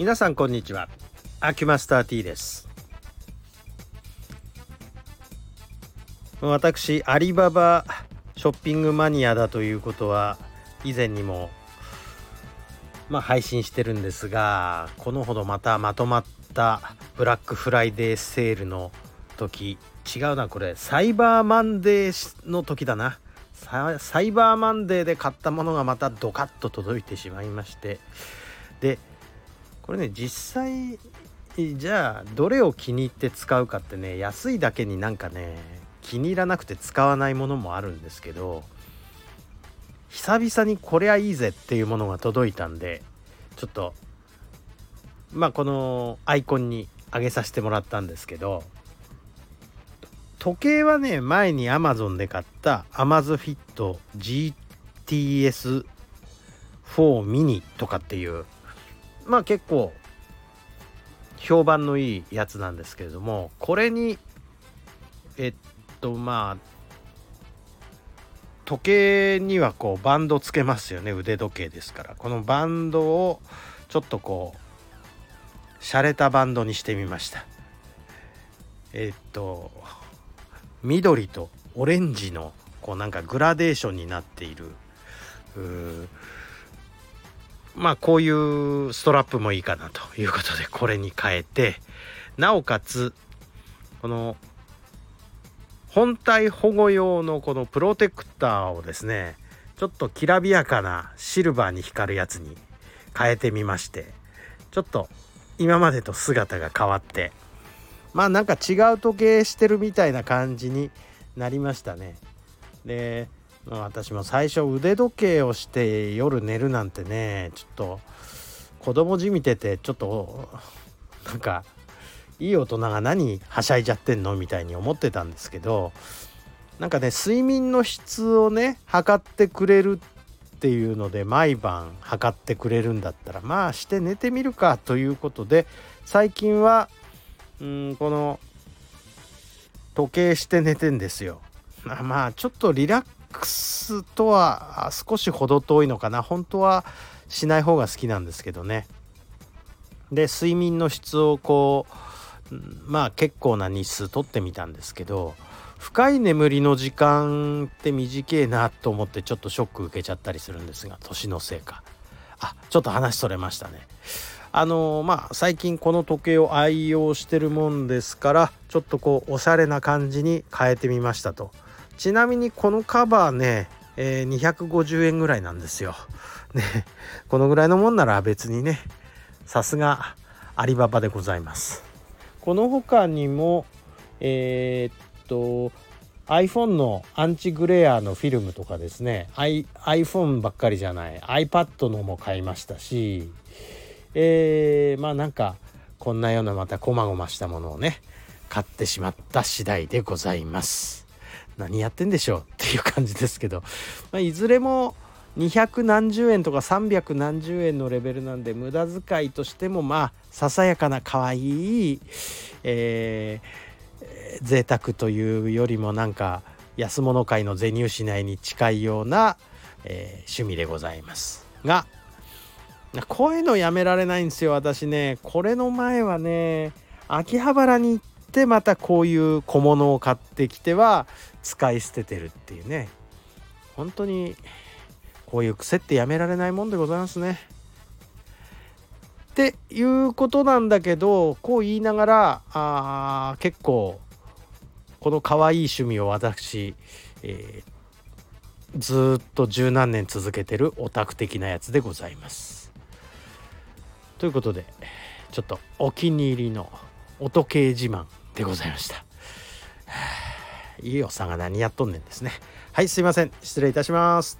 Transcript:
皆さんこんにちは。アキュマスター T です。私アリババショッピングマニアだということは以前にもまあ配信してるんですがこのほどまたまとまったブラックフライデーセールの時違うなこれ。サイバーマンデーの時だな。サイバーマンデーで買ったものがまたドカッと届いてしまいまして。でこれね実際じゃあどれを気に入って使うかってね安いだけになんかね気に入らなくて使わないものもあるんですけど久々にこれはいいぜっていうものが届いたんでちょっとまあこのアイコンに上げさせてもらったんですけど時計はね前に Amazon で買った Amazfit GTS4 mini とかっていうまあ結構評判のいいやつなんですけれどもこれにえっとまあ時計にはこうバンドつけますよね。腕時計ですから。このバンドをちょっとこう洒落たバンドにしてみました。えっと緑とオレンジのこうなんかグラデーションになっているまあこういうストラップもいいかなということでこれに変えてなおかつこの本体保護用のこのプロテクターをですねちょっときらびやかなシルバーに光るやつに変えてみましてちょっと今までと姿が変わってまあなんか違う時計してるみたいな感じになりましたね。で私も最初腕時計をして夜寝るなんてねちょっと子供じみててちょっとなんかいい大人が何はしゃいじゃってんのみたいに思ってたんですけどなんかね睡眠の質をね測ってくれるっていうので毎晩測ってくれるんだったらまあして寝てみるかということで最近はうんこの時計して寝てんですよ。まあちょっとリラックスとは少し程遠いのかな。本当はしない方が好きなんですけどね。で睡眠の質をこうまあ結構な日数取ってみたんですけど深い眠りの時間って短いなと思ってちょっとショック受けちゃったりするんですが年のせいか。あちょっと話それましたね。あのまあ最近この時計を愛用してるもんですからちょっとこうおしゃれな感じに変えてみましたと。ちなみにこのカバーね、えー、250円ぐらいなんですよ。ねこのぐらいのもんなら別にねさすがアリババでございます。この他にもえー、っと iPhone のアンチグレアのフィルムとかですね I iPhone ばっかりじゃない iPad のも買いましたしえー、まあなんかこんなようなまたこまごましたものをね買ってしまった次第でございます何やってんでしょうっていう感じですけど、まあ、いずれも200何十円とか300何十円のレベルなんで無駄遣いとしてもまあささやかな可愛い、えー、贅沢というよりもなんか安物界の銭失いに近いような、えー、趣味でございますが。こういうのやめられないんですよ私ね。これの前はね秋葉原に行ってまたこういう小物を買ってきては使い捨ててるっていうね本当にこういう癖ってやめられないもんでございますね。っていうことなんだけどこう言いながらあ結構この可愛い趣味を私、えー、ずっと十何年続けてるオタク的なやつでございます。ということでちょっとお気に入りの音系自慢でございました。いいおっさんが何やっとんねんですね。はい、すいません。失礼いたします。